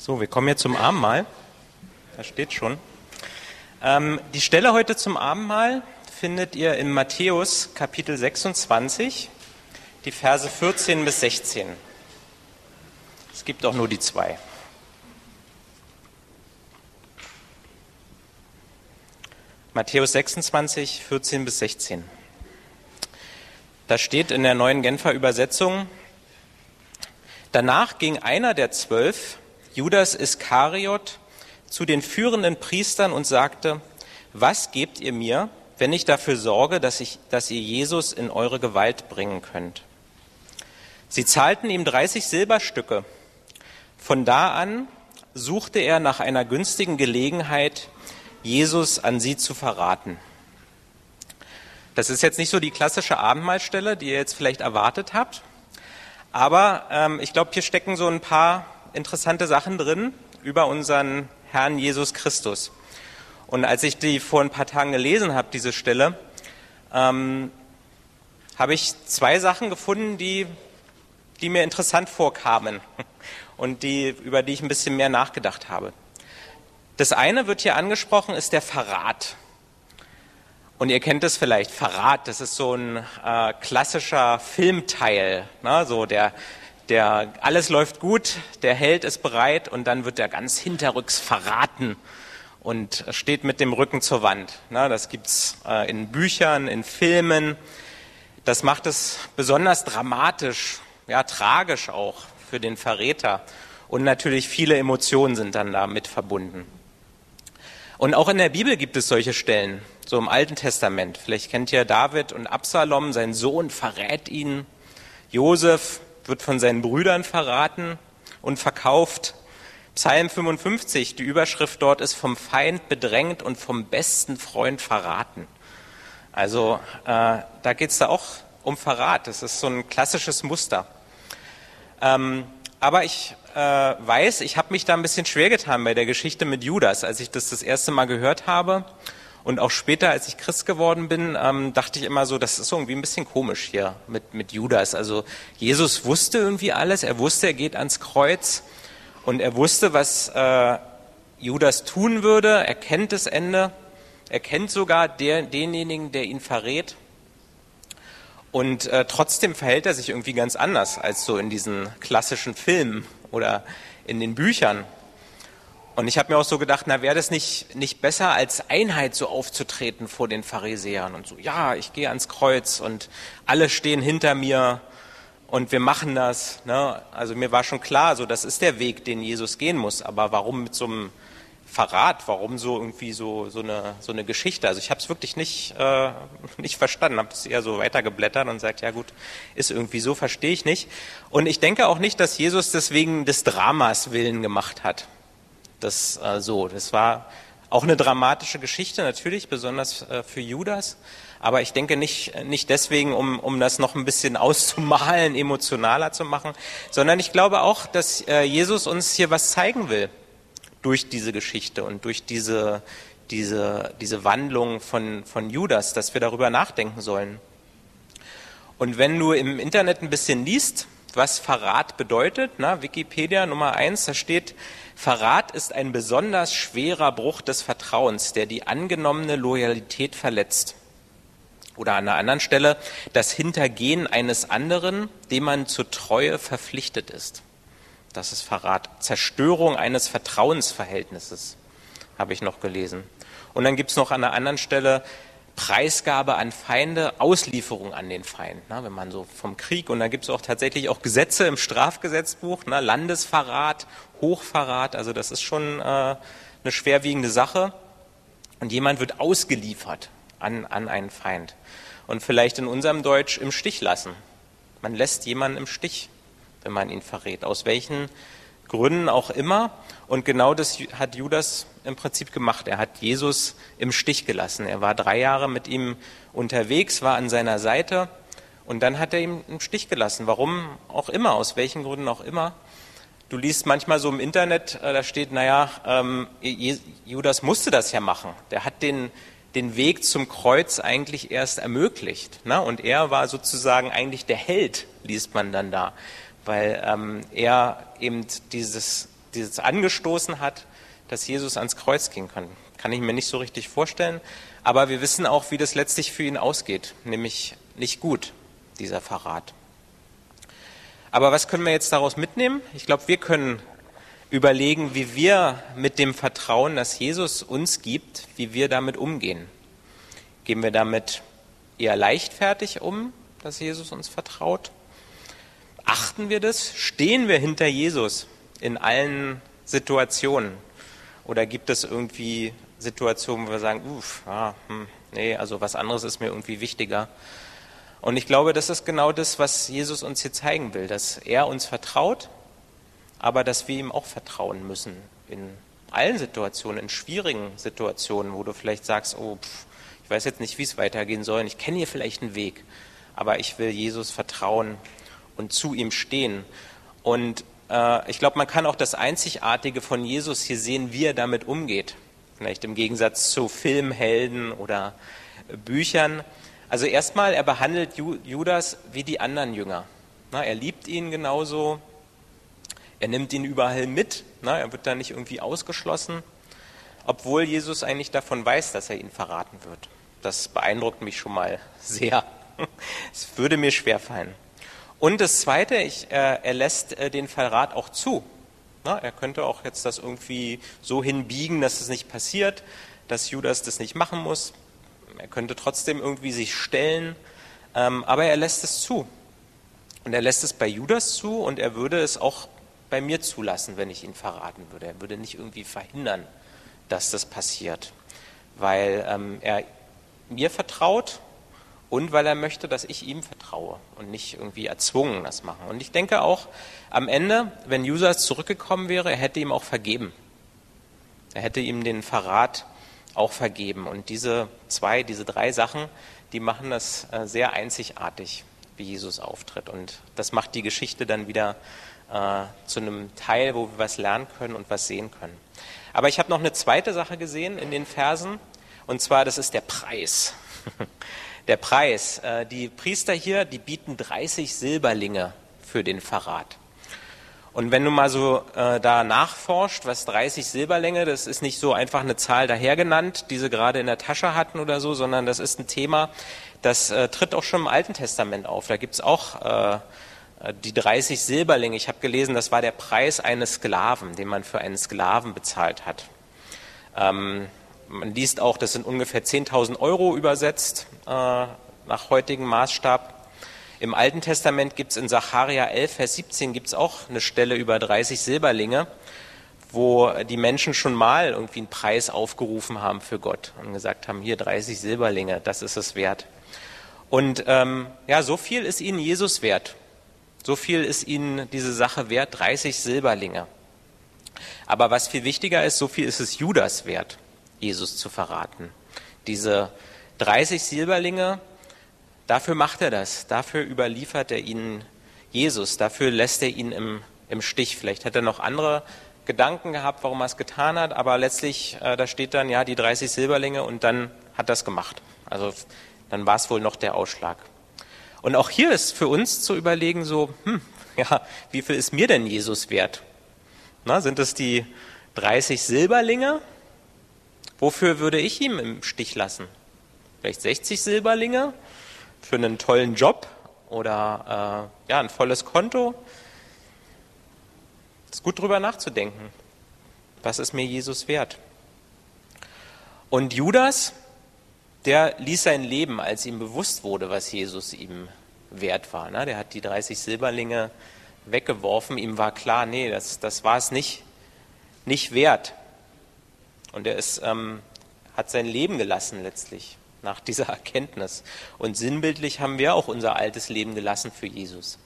So, wir kommen jetzt zum Abendmahl. Da steht schon. Ähm, die Stelle heute zum Abendmahl findet ihr in Matthäus Kapitel 26, die Verse 14 bis 16. Es gibt auch nur die zwei. Matthäus 26, 14 bis 16. Da steht in der neuen Genfer Übersetzung, danach ging einer der zwölf, Judas Iskariot, zu den führenden Priestern und sagte, was gebt ihr mir, wenn ich dafür sorge, dass, ich, dass ihr Jesus in eure Gewalt bringen könnt? Sie zahlten ihm 30 Silberstücke. Von da an suchte er nach einer günstigen Gelegenheit, Jesus an sie zu verraten. Das ist jetzt nicht so die klassische Abendmahlstelle, die ihr jetzt vielleicht erwartet habt. Aber ähm, ich glaube, hier stecken so ein paar interessante Sachen drin über unseren Herrn Jesus Christus. Und als ich die vor ein paar Tagen gelesen habe, diese Stelle, ähm, habe ich zwei Sachen gefunden, die, die mir interessant vorkamen und die, über die ich ein bisschen mehr nachgedacht habe. Das eine wird hier angesprochen, ist der Verrat. Und ihr kennt es vielleicht, Verrat, das ist so ein äh, klassischer Filmteil, ne? so der, der, alles läuft gut, der Held ist bereit und dann wird er ganz hinterrücks verraten und steht mit dem Rücken zur Wand. Ne? Das gibt's äh, in Büchern, in Filmen. Das macht es besonders dramatisch, ja, tragisch auch für den Verräter. Und natürlich viele Emotionen sind dann damit verbunden. Und auch in der Bibel gibt es solche Stellen, so im Alten Testament. Vielleicht kennt ihr David und Absalom, sein Sohn verrät ihn. Josef wird von seinen Brüdern verraten und verkauft. Psalm 55, die Überschrift dort ist vom Feind bedrängt und vom besten Freund verraten. Also äh, da geht es da auch um Verrat. Das ist so ein klassisches Muster. Ähm, aber ich äh, weiß, ich habe mich da ein bisschen schwer getan bei der Geschichte mit Judas, als ich das das erste Mal gehört habe. Und auch später, als ich Christ geworden bin, ähm, dachte ich immer so, das ist irgendwie ein bisschen komisch hier mit, mit Judas. Also Jesus wusste irgendwie alles, er wusste, er geht ans Kreuz und er wusste, was äh, Judas tun würde, er kennt das Ende, er kennt sogar der, denjenigen, der ihn verrät. Und äh, trotzdem verhält er sich irgendwie ganz anders als so in diesen klassischen Filmen oder in den Büchern. Und ich habe mir auch so gedacht, na wäre das nicht, nicht besser, als Einheit so aufzutreten vor den Pharisäern und so, ja, ich gehe ans Kreuz und alle stehen hinter mir und wir machen das. Ne? Also mir war schon klar, so das ist der Weg, den Jesus gehen muss. Aber warum mit so einem Verrat, warum so irgendwie so, so, eine, so eine Geschichte. Also ich habe es wirklich nicht, äh, nicht verstanden, habe es eher so weitergeblättert und sagt, ja gut, ist irgendwie so, verstehe ich nicht. Und ich denke auch nicht, dass Jesus deswegen des Dramas willen gemacht hat. Das äh, so, das war auch eine dramatische Geschichte natürlich, besonders äh, für Judas. Aber ich denke nicht, nicht deswegen, um, um das noch ein bisschen auszumalen, emotionaler zu machen, sondern ich glaube auch, dass äh, Jesus uns hier was zeigen will durch diese Geschichte und durch diese, diese, diese Wandlung von, von Judas, dass wir darüber nachdenken sollen. Und wenn du im Internet ein bisschen liest, was Verrat bedeutet, na, Wikipedia Nummer eins, da steht, Verrat ist ein besonders schwerer Bruch des Vertrauens, der die angenommene Loyalität verletzt. Oder an einer anderen Stelle, das Hintergehen eines anderen, dem man zur Treue verpflichtet ist. Das ist Verrat. Zerstörung eines Vertrauensverhältnisses, habe ich noch gelesen. Und dann gibt es noch an einer anderen Stelle Preisgabe an Feinde, Auslieferung an den Feind. Na, wenn man so vom Krieg, und da gibt es auch tatsächlich auch Gesetze im Strafgesetzbuch, na, Landesverrat, Hochverrat, also das ist schon äh, eine schwerwiegende Sache. Und jemand wird ausgeliefert an, an einen Feind. Und vielleicht in unserem Deutsch im Stich lassen. Man lässt jemanden im Stich wenn man ihn verrät. Aus welchen Gründen auch immer. Und genau das hat Judas im Prinzip gemacht. Er hat Jesus im Stich gelassen. Er war drei Jahre mit ihm unterwegs, war an seiner Seite und dann hat er ihn im Stich gelassen. Warum auch immer, aus welchen Gründen auch immer. Du liest manchmal so im Internet, äh, da steht, naja, ähm, Judas musste das ja machen. Der hat den, den Weg zum Kreuz eigentlich erst ermöglicht. Ne? Und er war sozusagen eigentlich der Held, liest man dann da weil ähm, er eben dieses dieses angestoßen hat, dass Jesus ans Kreuz gehen kann. Kann ich mir nicht so richtig vorstellen. Aber wir wissen auch, wie das letztlich für ihn ausgeht, nämlich nicht gut, dieser Verrat. Aber was können wir jetzt daraus mitnehmen? Ich glaube, wir können überlegen, wie wir mit dem Vertrauen, das Jesus uns gibt, wie wir damit umgehen. Gehen wir damit eher leichtfertig um, dass Jesus uns vertraut? Achten wir das? Stehen wir hinter Jesus in allen Situationen? Oder gibt es irgendwie Situationen, wo wir sagen, uff, ah, hm, nee, also was anderes ist mir irgendwie wichtiger? Und ich glaube, das ist genau das, was Jesus uns hier zeigen will, dass er uns vertraut, aber dass wir ihm auch vertrauen müssen in allen Situationen, in schwierigen Situationen, wo du vielleicht sagst, oh, pff, ich weiß jetzt nicht, wie es weitergehen soll, ich kenne hier vielleicht einen Weg, aber ich will Jesus vertrauen und zu ihm stehen. Und äh, ich glaube, man kann auch das Einzigartige von Jesus hier sehen, wie er damit umgeht. Vielleicht im Gegensatz zu Filmhelden oder Büchern. Also erstmal, er behandelt Judas wie die anderen Jünger. Na, er liebt ihn genauso. Er nimmt ihn überall mit. Na, er wird da nicht irgendwie ausgeschlossen, obwohl Jesus eigentlich davon weiß, dass er ihn verraten wird. Das beeindruckt mich schon mal sehr. Es würde mir schwerfallen. Und das Zweite, ich, äh, er lässt äh, den Verrat auch zu. Na, er könnte auch jetzt das irgendwie so hinbiegen, dass es nicht passiert, dass Judas das nicht machen muss. Er könnte trotzdem irgendwie sich stellen, ähm, aber er lässt es zu. Und er lässt es bei Judas zu und er würde es auch bei mir zulassen, wenn ich ihn verraten würde. Er würde nicht irgendwie verhindern, dass das passiert, weil ähm, er mir vertraut und weil er möchte, dass ich ihm vertraue und nicht irgendwie erzwungen das machen. Und ich denke auch, am Ende, wenn Judas zurückgekommen wäre, er hätte ihm auch vergeben. Er hätte ihm den Verrat auch vergeben. Und diese zwei, diese drei Sachen, die machen das äh, sehr einzigartig, wie Jesus auftritt. Und das macht die Geschichte dann wieder äh, zu einem Teil, wo wir was lernen können und was sehen können. Aber ich habe noch eine zweite Sache gesehen in den Versen, und zwar, das ist der Preis. der Preis. Äh, die Priester hier, die bieten 30 Silberlinge für den Verrat. Und wenn du mal so äh, da nachforscht, was 30 Silberlinge, das ist nicht so einfach eine Zahl dahergenannt, die sie gerade in der Tasche hatten oder so, sondern das ist ein Thema, das äh, tritt auch schon im Alten Testament auf. Da gibt's auch äh, die 30 Silberlinge. Ich habe gelesen, das war der Preis eines Sklaven, den man für einen Sklaven bezahlt hat. Ähm, man liest auch, das sind ungefähr 10.000 Euro übersetzt äh, nach heutigem Maßstab. Im Alten Testament gibt es in Sacharja 11, Vers 17 gibt es auch eine Stelle über 30 Silberlinge, wo die Menschen schon mal irgendwie einen Preis aufgerufen haben für Gott und gesagt haben, hier 30 Silberlinge, das ist es wert. Und ähm, ja, so viel ist ihnen Jesus wert. So viel ist ihnen diese Sache wert, 30 Silberlinge. Aber was viel wichtiger ist, so viel ist es Judas wert. Jesus zu verraten. Diese 30 Silberlinge, dafür macht er das, dafür überliefert er ihnen Jesus, dafür lässt er ihn im, im Stich. Vielleicht hat er noch andere Gedanken gehabt, warum er es getan hat, aber letztlich, äh, da steht dann, ja, die 30 Silberlinge und dann hat er es gemacht. Also dann war es wohl noch der Ausschlag. Und auch hier ist für uns zu überlegen, so, hm, ja, wie viel ist mir denn Jesus wert? Na, sind es die 30 Silberlinge Wofür würde ich ihm im Stich lassen? Vielleicht 60 Silberlinge für einen tollen Job oder äh, ja, ein volles Konto? Es ist gut drüber nachzudenken. Was ist mir Jesus wert? Und Judas, der ließ sein Leben, als ihm bewusst wurde, was Jesus ihm wert war. Ne? Der hat die 30 Silberlinge weggeworfen. Ihm war klar, nee, das, das war es nicht, nicht wert. Und er ist, ähm, hat sein Leben gelassen letztlich nach dieser Erkenntnis. Und sinnbildlich haben wir auch unser altes Leben gelassen für Jesus.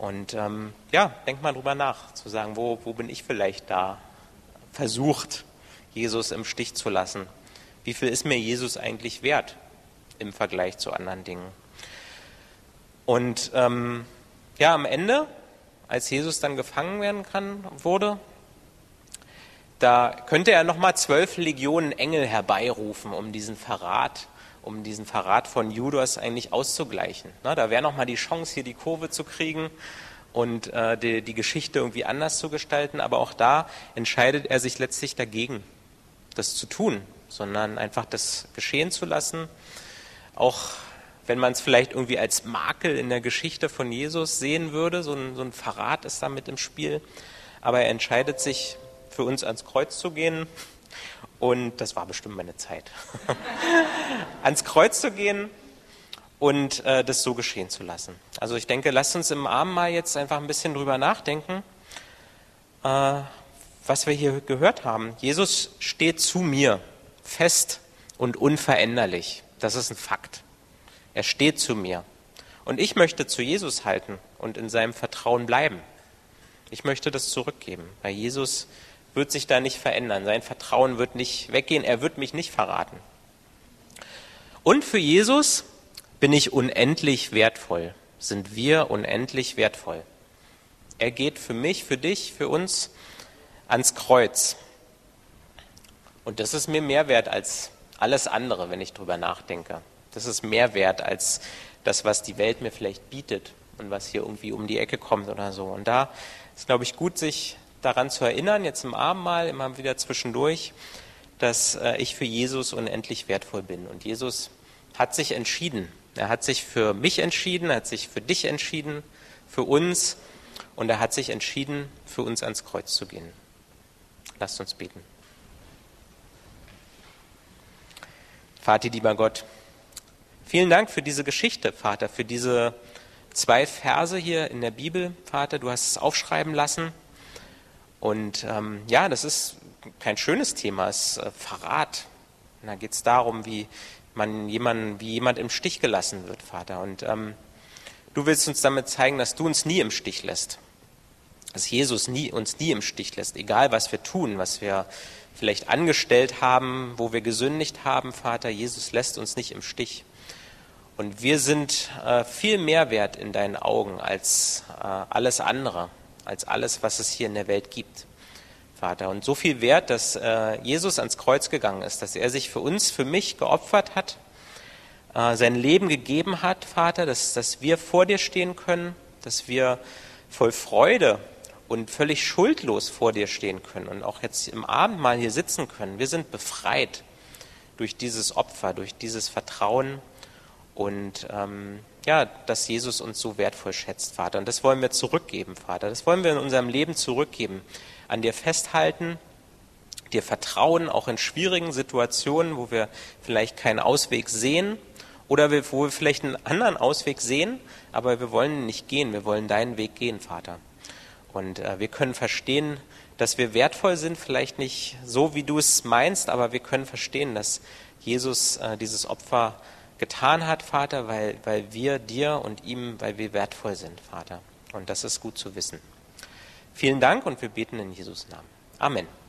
Und ähm, ja, denk mal drüber nach, zu sagen, wo, wo bin ich vielleicht da versucht, Jesus im Stich zu lassen? Wie viel ist mir Jesus eigentlich wert im Vergleich zu anderen Dingen? Und ähm, ja, am Ende, als Jesus dann gefangen werden kann, wurde, da könnte er nochmal zwölf Legionen Engel herbeirufen, um diesen Verrat, um diesen Verrat von Judas eigentlich auszugleichen. Na, da wäre nochmal die Chance, hier die Kurve zu kriegen und äh, die, die Geschichte irgendwie anders zu gestalten. Aber auch da entscheidet er sich letztlich dagegen, das zu tun, sondern einfach das geschehen zu lassen. Auch wenn man es vielleicht irgendwie als Makel in der Geschichte von Jesus sehen würde, so ein, so ein Verrat ist da mit im Spiel. Aber er entscheidet sich, für uns ans Kreuz zu gehen. Und das war bestimmt meine Zeit. ans Kreuz zu gehen und äh, das so geschehen zu lassen. Also ich denke, lasst uns im Abendmahl jetzt einfach ein bisschen drüber nachdenken, äh, was wir hier gehört haben. Jesus steht zu mir, fest und unveränderlich. Das ist ein Fakt. Er steht zu mir. Und ich möchte zu Jesus halten und in seinem Vertrauen bleiben. Ich möchte das zurückgeben, weil Jesus wird sich da nicht verändern. Sein Vertrauen wird nicht weggehen. Er wird mich nicht verraten. Und für Jesus bin ich unendlich wertvoll. Sind wir unendlich wertvoll. Er geht für mich, für dich, für uns ans Kreuz. Und das ist mir mehr wert als alles andere, wenn ich drüber nachdenke. Das ist mehr wert als das, was die Welt mir vielleicht bietet und was hier irgendwie um die Ecke kommt oder so. Und da ist, glaube ich, gut, sich daran zu erinnern, jetzt im Abendmahl, immer wieder zwischendurch, dass äh, ich für Jesus unendlich wertvoll bin. Und Jesus hat sich entschieden. Er hat sich für mich entschieden, er hat sich für dich entschieden, für uns und er hat sich entschieden, für uns ans Kreuz zu gehen. Lasst uns beten. Vater, lieber Gott, Vielen Dank für diese Geschichte, Vater, für diese zwei Verse hier in der Bibel, Vater. Du hast es aufschreiben lassen. Und ähm, ja, das ist kein schönes Thema, es ist äh, Verrat. Da geht es darum, wie man jemanden, wie jemand im Stich gelassen wird, Vater. Und ähm, du willst uns damit zeigen, dass du uns nie im Stich lässt. Dass Jesus nie, uns nie im Stich lässt, egal was wir tun, was wir vielleicht angestellt haben, wo wir gesündigt haben, Vater. Jesus lässt uns nicht im Stich. Und wir sind äh, viel mehr wert in deinen Augen als äh, alles andere, als alles, was es hier in der Welt gibt, Vater. Und so viel wert, dass äh, Jesus ans Kreuz gegangen ist, dass er sich für uns, für mich geopfert hat, äh, sein Leben gegeben hat, Vater, dass, dass wir vor dir stehen können, dass wir voll Freude und völlig schuldlos vor dir stehen können und auch jetzt im Abendmahl hier sitzen können. Wir sind befreit durch dieses Opfer, durch dieses Vertrauen und ähm, ja, dass Jesus uns so wertvoll schätzt, Vater. Und das wollen wir zurückgeben, Vater. Das wollen wir in unserem Leben zurückgeben. An dir festhalten, dir vertrauen, auch in schwierigen Situationen, wo wir vielleicht keinen Ausweg sehen oder wo wir vielleicht einen anderen Ausweg sehen, aber wir wollen nicht gehen, wir wollen deinen Weg gehen, Vater. Und äh, wir können verstehen, dass wir wertvoll sind, vielleicht nicht so, wie du es meinst, aber wir können verstehen, dass Jesus äh, dieses Opfer getan hat, Vater, weil, weil wir dir und ihm, weil wir wertvoll sind, Vater. Und das ist gut zu wissen. Vielen Dank und wir beten in Jesus Namen. Amen.